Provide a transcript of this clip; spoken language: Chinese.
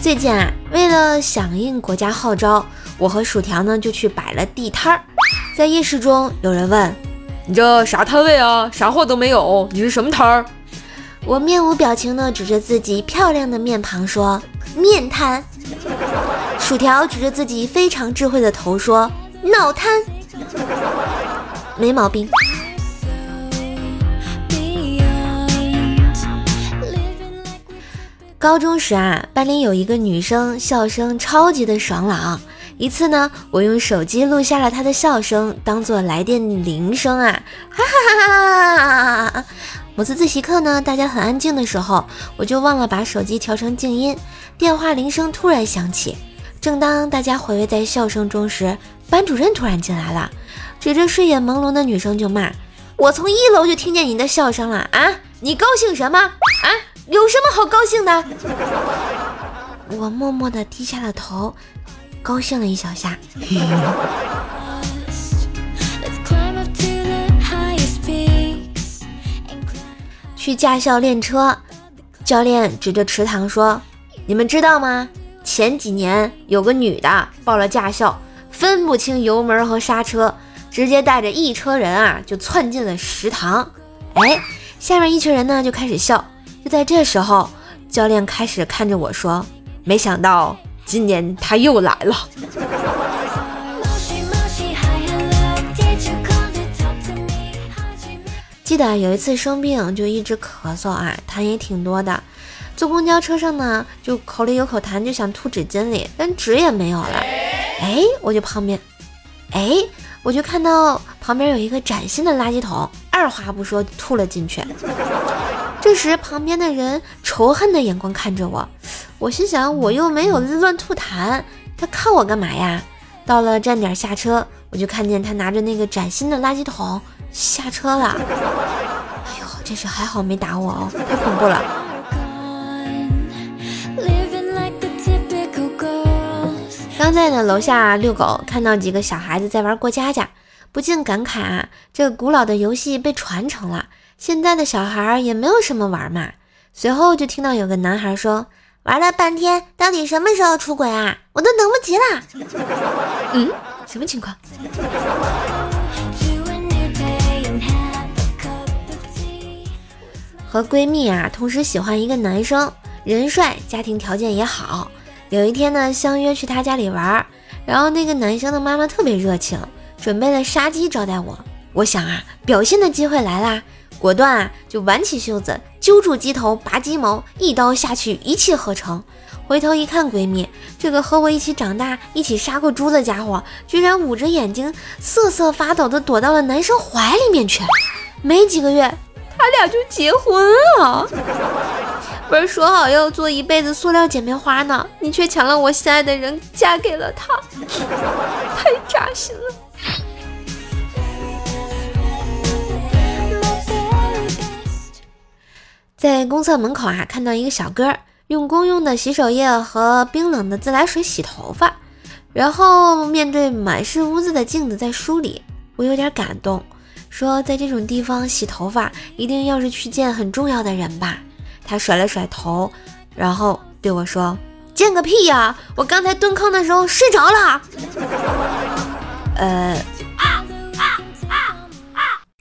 最近啊，为了响应国家号召，我和薯条呢就去摆了地摊儿。在夜市中，有人问：“你这啥摊位啊？啥货都没有，你是什么摊儿？”我面无表情地指着自己漂亮的面庞说：“面瘫。”薯条指着自己非常智慧的头说：“脑瘫。”没毛病。高中时啊，班里有一个女生笑声超级的爽朗。一次呢，我用手机录下了她的笑声，当做来电铃声啊，哈 哈哈哈哈！某次自习课呢，大家很安静的时候，我就忘了把手机调成静音，电话铃声突然响起。正当大家回味在笑声中时，班主任突然进来了，指着睡眼朦胧的女生就骂：“我从一楼就听见你的笑声了啊！你高兴什么啊？”有什么好高兴的？我默默地低下了头，高兴了一小下。去驾校练车，教练指着池塘说：“你们知道吗？前几年有个女的报了驾校，分不清油门和刹车，直接带着一车人啊就窜进了食堂。哎，下面一群人呢就开始笑。”就在这时候，教练开始看着我说：“没想到今年他又来了。”记得有一次生病就一直咳嗽啊，痰也挺多的。坐公交车上呢，就口里有口痰，就想吐纸巾里，但纸也没有了。哎，我就旁边，哎，我就看到旁边有一个崭新的垃圾桶，二话不说吐了进去。这时，旁边的人仇恨的眼光看着我，我心想，我又没有乱吐痰，他看我干嘛呀？到了站点下车，我就看见他拿着那个崭新的垃圾桶下车了。哎呦，这是还好没打我哦，太恐怖了。刚在呢楼下遛狗，看到几个小孩子在玩过家家，不禁感慨啊，这古老的游戏被传承了。现在的小孩也没有什么玩嘛。随后就听到有个男孩说：“玩了半天，到底什么时候出轨啊？我都等不及了。”嗯，什么情况？和闺蜜啊，同时喜欢一个男生，人帅，家庭条件也好。有一天呢，相约去他家里玩，然后那个男生的妈妈特别热情，准备了杀鸡招待我。我想啊，表现的机会来啦。果断啊，就挽起袖子揪住鸡头，拔鸡毛，一刀下去，一气呵成。回头一看，闺蜜这个和我一起长大、一起杀过猪的家伙，居然捂着眼睛瑟瑟发抖的躲到了男生怀里面去。没几个月，他俩就结婚了。不是说好要做一辈子塑料姐妹花呢？你却抢了我心爱的人，嫁给了他，太扎心了。在公厕门口啊，看到一个小哥用公用的洗手液和冰冷的自来水洗头发，然后面对满是污渍的镜子在梳理，我有点感动，说在这种地方洗头发，一定要是去见很重要的人吧。他甩了甩头，然后对我说：“见个屁呀！我刚才蹲坑的时候睡着了。” 呃。